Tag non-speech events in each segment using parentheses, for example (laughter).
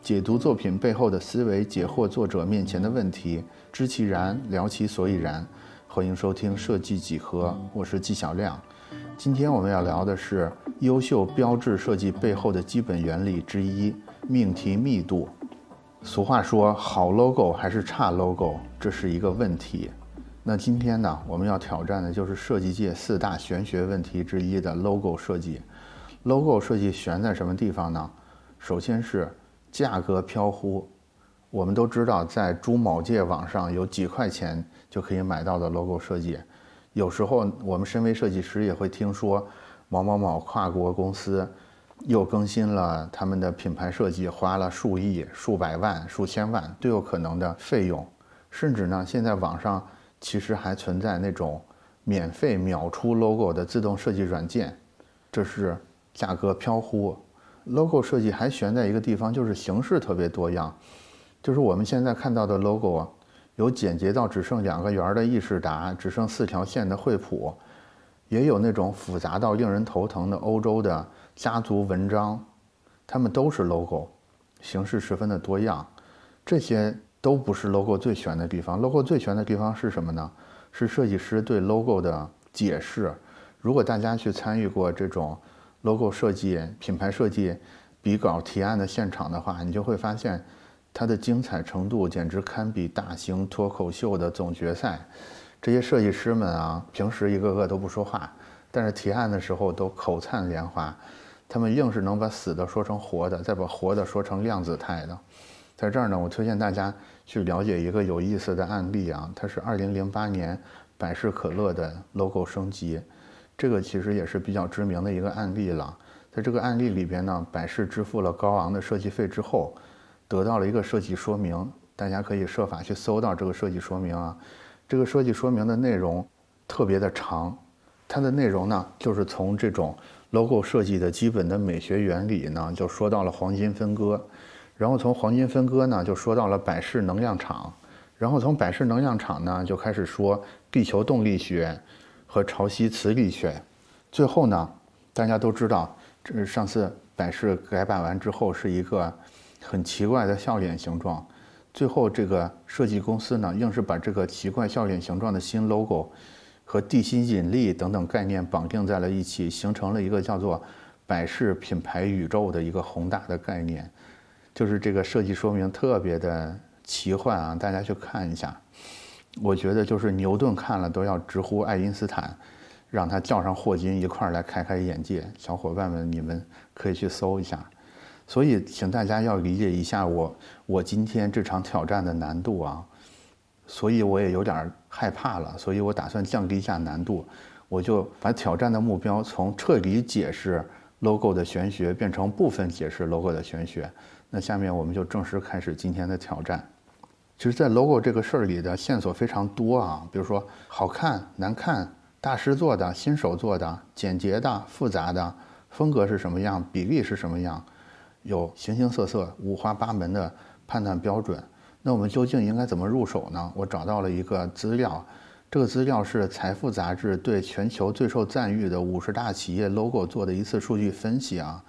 解读作品背后的思维，解惑作者面前的问题，知其然，聊其所以然。欢迎收听设计几何，我是纪晓亮。今天我们要聊的是优秀标志设计背后的基本原理之一——命题密度。俗话说，好 logo 还是差 logo，这是一个问题。那今天呢，我们要挑战的就是设计界四大玄学问题之一的 logo 设计。logo 设计悬在什么地方呢？首先是价格飘忽。我们都知道，在珠某界网上有几块钱就可以买到的 logo 设计。有时候我们身为设计师也会听说某某某跨国公司又更新了他们的品牌设计，花了数亿、数百万、数千万都有可能的费用。甚至呢，现在网上其实还存在那种免费秒出 logo 的自动设计软件，这是价格飘忽。Logo 设计还悬在一个地方，就是形式特别多样，就是我们现在看到的 logo 啊，有简洁到只剩两个圆的意式达，只剩四条线的惠普，也有那种复杂到令人头疼的欧洲的家族文章，它们都是 logo，形式十分的多样，这些都不是 logo 最悬的地方。logo 最悬的地方是什么呢？是设计师对 logo 的解释。如果大家去参与过这种。Logo 设计、品牌设计、比稿提案的现场的话，你就会发现，它的精彩程度简直堪比大型脱口秀的总决赛。这些设计师们啊，平时一个个都不说话，但是提案的时候都口灿莲花。他们硬是能把死的说成活的，再把活的说成量子态的。在这儿呢，我推荐大家去了解一个有意思的案例啊，它是2008年百事可乐的 logo 升级。这个其实也是比较知名的一个案例了。在这个案例里边呢，百事支付了高昂的设计费之后，得到了一个设计说明。大家可以设法去搜到这个设计说明啊。这个设计说明的内容特别的长，它的内容呢，就是从这种 logo 设计的基本的美学原理呢，就说到了黄金分割，然后从黄金分割呢，就说到了百事能量场，然后从百事能量场呢，就开始说地球动力学。和潮汐磁力学，最后呢，大家都知道，这是上次百事改版完之后是一个很奇怪的笑脸形状。最后这个设计公司呢，硬是把这个奇怪笑脸形状的新 logo 和地心引力等等概念绑定在了一起，形成了一个叫做百事品牌宇宙的一个宏大的概念。就是这个设计说明特别的奇幻啊，大家去看一下。我觉得就是牛顿看了都要直呼爱因斯坦，让他叫上霍金一块儿来开开眼界。小伙伴们，你们可以去搜一下。所以，请大家要理解一下我我今天这场挑战的难度啊。所以我也有点害怕了，所以我打算降低一下难度，我就把挑战的目标从彻底解释 logo 的玄学变成部分解释 logo 的玄学。那下面我们就正式开始今天的挑战。其实，在 logo 这个事儿里的线索非常多啊，比如说好看、难看、大师做的、新手做的、简洁的、复杂的、风格是什么样、比例是什么样，有形形色色、五花八门的判断标准。那我们究竟应该怎么入手呢？我找到了一个资料，这个资料是《财富》杂志对全球最受赞誉的五十大企业 logo 做的一次数据分析啊。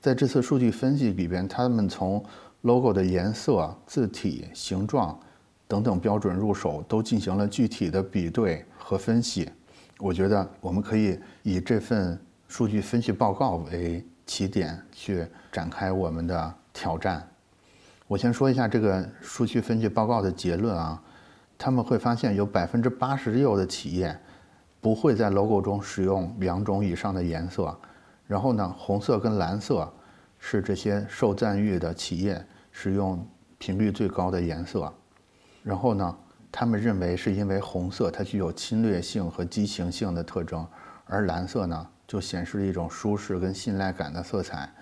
在这次数据分析里边，他们从 logo 的颜色、字体、形状等等标准入手，都进行了具体的比对和分析。我觉得我们可以以这份数据分析报告为起点，去展开我们的挑战。我先说一下这个数据分析报告的结论啊，他们会发现有百分之八十六的企业不会在 logo 中使用两种以上的颜色，然后呢，红色跟蓝色。是这些受赞誉的企业使用频率最高的颜色，然后呢，他们认为是因为红色它具有侵略性和激情性的特征，而蓝色呢就显示一种舒适跟信赖感的色彩。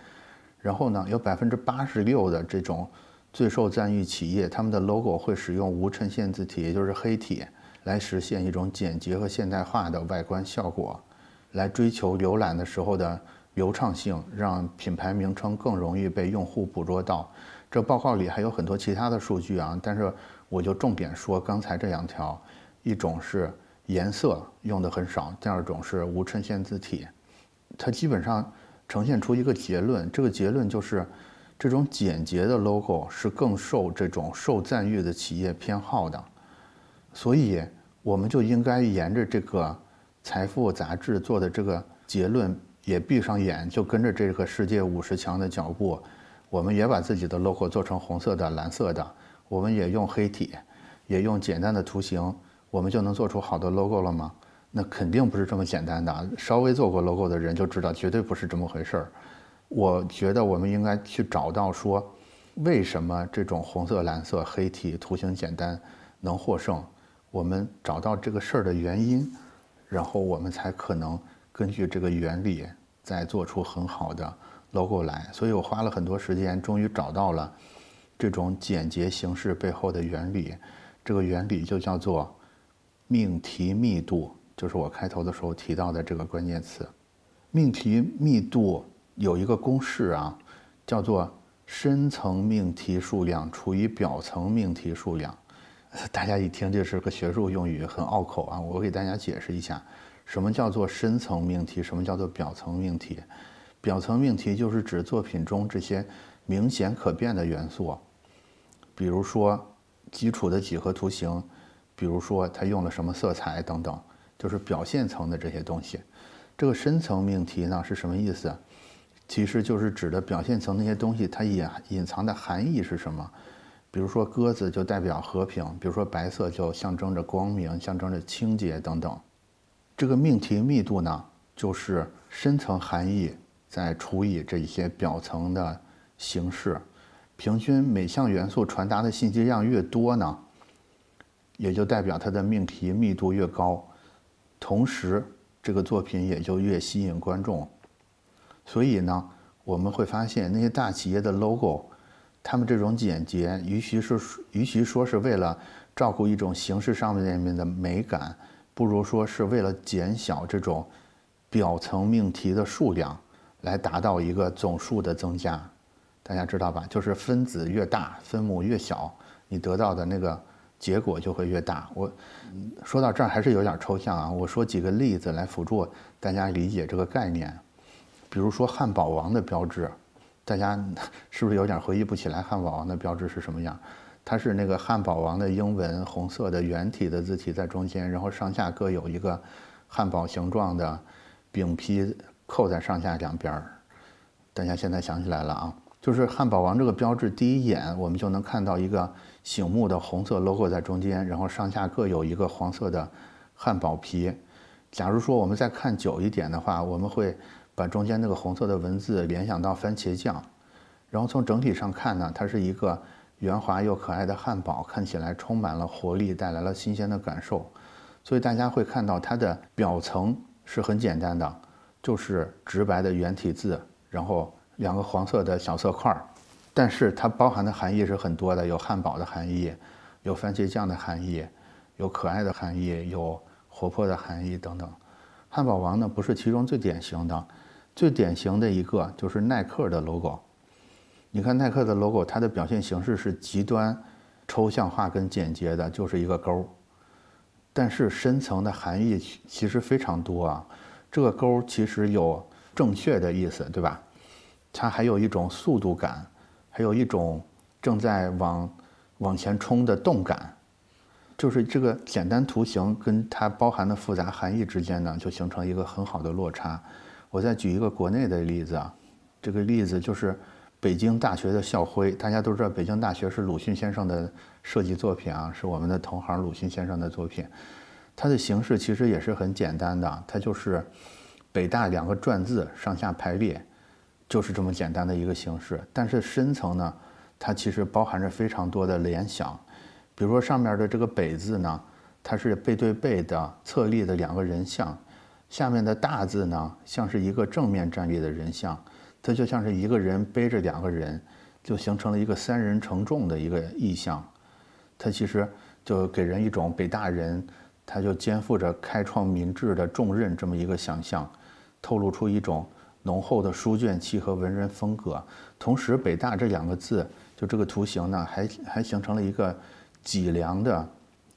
然后呢，有百分之八十六的这种最受赞誉企业，他们的 logo 会使用无衬线字体，也就是黑体，来实现一种简洁和现代化的外观效果，来追求浏览的时候的。流畅性让品牌名称更容易被用户捕捉到。这报告里还有很多其他的数据啊，但是我就重点说刚才这两条：一种是颜色用的很少，第二种是无衬线字体。它基本上呈现出一个结论，这个结论就是这种简洁的 logo 是更受这种受赞誉的企业偏好的，所以我们就应该沿着这个《财富》杂志做的这个结论，也闭上眼，就跟着这个世界五十强的脚步，我们也把自己的 logo 做成红色的、蓝色的，我们也用黑体，也用简单的图形，我们就能做出好的 logo 了吗？那肯定不是这么简单的。稍微做过 logo 的人就知道，绝对不是这么回事儿。我觉得我们应该去找到说，为什么这种红色、蓝色、黑体图形简单能获胜？我们找到这个事儿的原因，然后我们才可能根据这个原理再做出很好的 logo 来。所以我花了很多时间，终于找到了这种简洁形式背后的原理。这个原理就叫做命题密度，就是我开头的时候提到的这个关键词。命题密度。有一个公式啊，叫做深层命题数量除以表层命题数量。(laughs) 大家一听这是个学术用语，很拗口啊。我给大家解释一下，什么叫做深层命题，什么叫做表层命题。表层命题就是指作品中这些明显可变的元素，比如说基础的几何图形，比如说它用了什么色彩等等，就是表现层的这些东西。这个深层命题呢是什么意思？其实就是指的表现层那些东西，它隐隐藏的含义是什么？比如说鸽子就代表和平，比如说白色就象征着光明，象征着清洁等等。这个命题密度呢，就是深层含义再除以这些表层的形式，平均每项元素传达的信息量越多呢，也就代表它的命题密度越高，同时这个作品也就越吸引观众。所以呢，我们会发现那些大企业的 logo，他们这种简洁，与其是与其说是为了照顾一种形式上面的美感，不如说是为了减小这种表层命题的数量，来达到一个总数的增加。大家知道吧？就是分子越大，分母越小，你得到的那个结果就会越大。我说到这儿还是有点抽象啊，我说几个例子来辅助大家理解这个概念。比如说汉堡王的标志，大家 (laughs) 是不是有点回忆不起来汉堡王的标志是什么样？它是那个汉堡王的英文红色的圆体的字体在中间，然后上下各有一个汉堡形状的饼皮扣在上下两边儿。大家现在想起来了啊，就是汉堡王这个标志，第一眼我们就能看到一个醒目的红色 logo 在中间，然后上下各有一个黄色的汉堡皮。假如说我们再看久一点的话，我们会。把中间那个红色的文字联想到番茄酱，然后从整体上看呢，它是一个圆滑又可爱的汉堡，看起来充满了活力，带来了新鲜的感受。所以大家会看到它的表层是很简单的，就是直白的圆体字，然后两个黄色的小色块儿，但是它包含的含义是很多的，有汉堡的含义，有番茄酱的含义，有可爱的含义，有活泼的含义等等。汉堡王呢，不是其中最典型的。最典型的一个就是耐克的 logo，你看耐克的 logo，它的表现形式是极端抽象化跟简洁的，就是一个勾。但是深层的含义其实非常多啊，这个勾其实有正确的意思，对吧？它还有一种速度感，还有一种正在往往前冲的动感，就是这个简单图形跟它包含的复杂含义之间呢，就形成一个很好的落差。我再举一个国内的例子啊，这个例子就是北京大学的校徽。大家都知道，北京大学是鲁迅先生的设计作品啊，是我们的同行鲁迅先生的作品。它的形式其实也是很简单的，它就是北大两个篆字上下排列，就是这么简单的一个形式。但是深层呢，它其实包含着非常多的联想。比如说上面的这个北字呢，它是背对背的侧立的两个人像。下面的大字呢，像是一个正面站立的人像，它就像是一个人背着两个人，就形成了一个三人承重的一个意象。它其实就给人一种北大人，他就肩负着开创民智的重任这么一个想象，透露出一种浓厚的书卷气和文人风格。同时，北大这两个字，就这个图形呢，还还形成了一个脊梁的，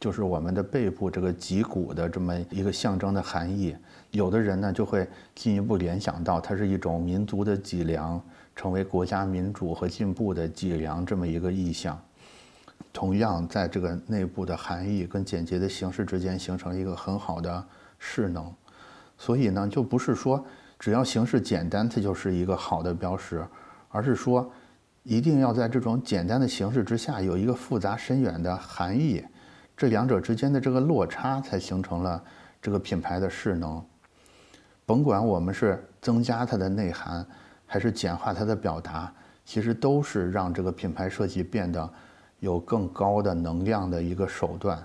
就是我们的背部这个脊骨的这么一个象征的含义。有的人呢就会进一步联想到，它是一种民族的脊梁，成为国家民主和进步的脊梁这么一个意象。同样，在这个内部的含义跟简洁的形式之间形成一个很好的势能。所以呢，就不是说只要形式简单，它就是一个好的标识，而是说一定要在这种简单的形式之下有一个复杂深远的含义，这两者之间的这个落差才形成了这个品牌的势能。甭管我们是增加它的内涵，还是简化它的表达，其实都是让这个品牌设计变得有更高的能量的一个手段。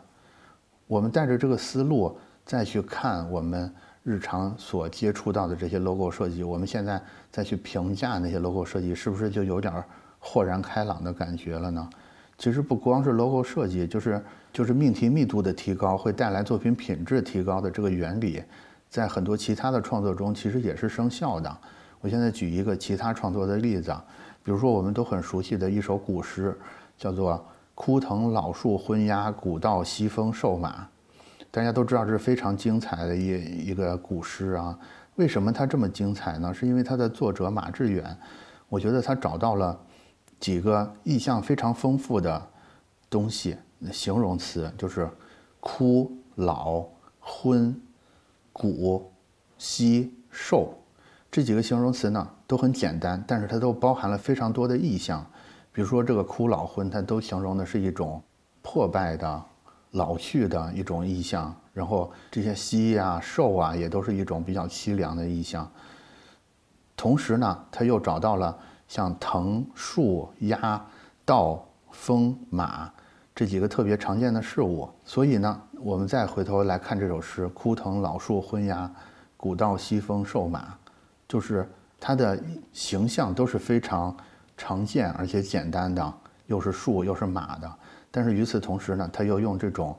我们带着这个思路再去看我们日常所接触到的这些 logo 设计，我们现在再去评价那些 logo 设计，是不是就有点豁然开朗的感觉了呢？其实不光是 logo 设计，就是就是命题密度的提高会带来作品品质提高的这个原理。在很多其他的创作中，其实也是生效的。我现在举一个其他创作的例子，比如说我们都很熟悉的一首古诗，叫做“枯藤老树昏鸦，古道西风瘦马”。大家都知道这是非常精彩的一一个古诗啊。为什么它这么精彩呢？是因为它的作者马致远，我觉得他找到了几个意象非常丰富的东西，形容词就是枯、老、昏。古、稀、瘦这几个形容词呢，都很简单，但是它都包含了非常多的意象。比如说这个枯老昏，它都形容的是一种破败的、老去的一种意象。然后这些稀啊、瘦啊，也都是一种比较凄凉的意象。同时呢，他又找到了像藤、树、鸦、道、风、马。这几个特别常见的事物，所以呢，我们再回头来看这首诗：“枯藤老树昏鸦，古道西风瘦马。”就是它的形象都是非常常见而且简单的，又是树又是马的。但是与此同时呢，它又用这种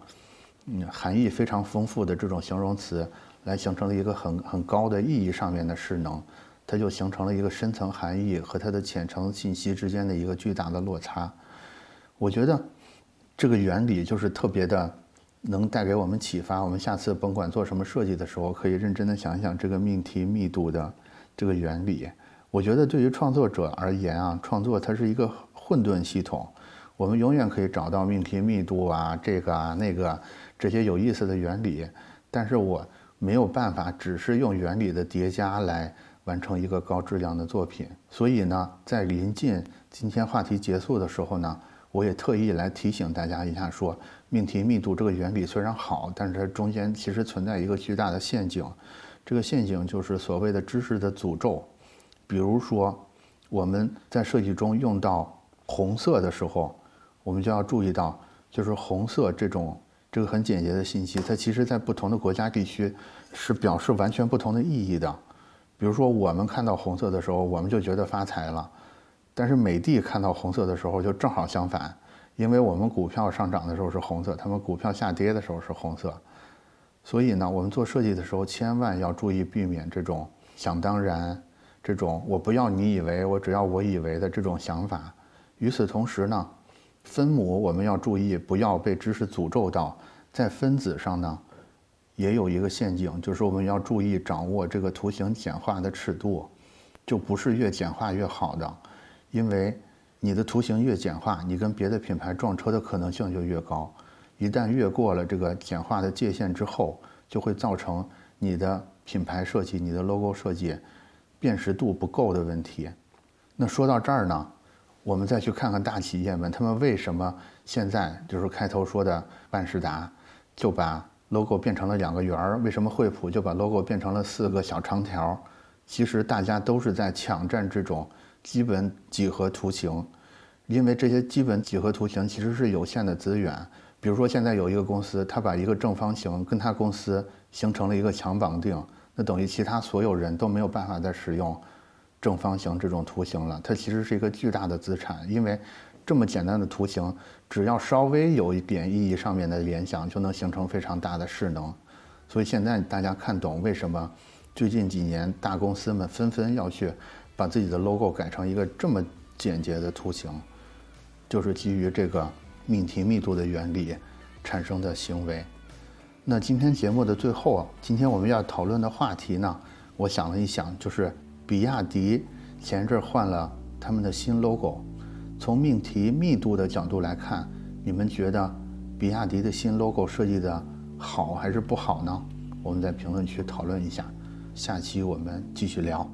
嗯含义非常丰富的这种形容词，来形成了一个很很高的意义上面的势能，它就形成了一个深层含义和它的浅层信息之间的一个巨大的落差。我觉得。这个原理就是特别的，能带给我们启发。我们下次甭管做什么设计的时候，可以认真的想想这个命题密度的这个原理。我觉得对于创作者而言啊，创作它是一个混沌系统，我们永远可以找到命题密度啊，这个啊那个这些有意思的原理。但是我没有办法只是用原理的叠加来完成一个高质量的作品。所以呢，在临近今天话题结束的时候呢。我也特意来提醒大家一下，说命题密度这个原理虽然好，但是它中间其实存在一个巨大的陷阱。这个陷阱就是所谓的知识的诅咒。比如说，我们在设计中用到红色的时候，我们就要注意到，就是红色这种这个很简洁的信息，它其实在不同的国家地区是表示完全不同的意义的。比如说，我们看到红色的时候，我们就觉得发财了。但是美的看到红色的时候就正好相反，因为我们股票上涨的时候是红色，他们股票下跌的时候是红色，所以呢，我们做设计的时候千万要注意避免这种想当然、这种我不要你以为，我只要我以为的这种想法。与此同时呢，分母我们要注意不要被知识诅咒到，在分子上呢，也有一个陷阱，就是我们要注意掌握这个图形简化的尺度，就不是越简化越好的。因为你的图形越简化，你跟别的品牌撞车的可能性就越高。一旦越过了这个简化的界限之后，就会造成你的品牌设计、你的 logo 设计辨识度不够的问题。那说到这儿呢，我们再去看看大企业们，他们为什么现在就是开头说的万事达就把 logo 变成了两个圆儿？为什么惠普就把 logo 变成了四个小长条？其实大家都是在抢占这种。基本几何图形，因为这些基本几何图形其实是有限的资源。比如说，现在有一个公司，它把一个正方形跟它公司形成了一个强绑定，那等于其他所有人都没有办法再使用正方形这种图形了。它其实是一个巨大的资产，因为这么简单的图形，只要稍微有一点意义上面的联想，就能形成非常大的势能。所以现在大家看懂为什么最近几年大公司们纷纷要去。把自己的 logo 改成一个这么简洁的图形，就是基于这个命题密度的原理产生的行为。那今天节目的最后，今天我们要讨论的话题呢，我想了一想，就是比亚迪前一阵换了他们的新 logo。从命题密度的角度来看，你们觉得比亚迪的新 logo 设计的好还是不好呢？我们在评论区讨论一下。下期我们继续聊。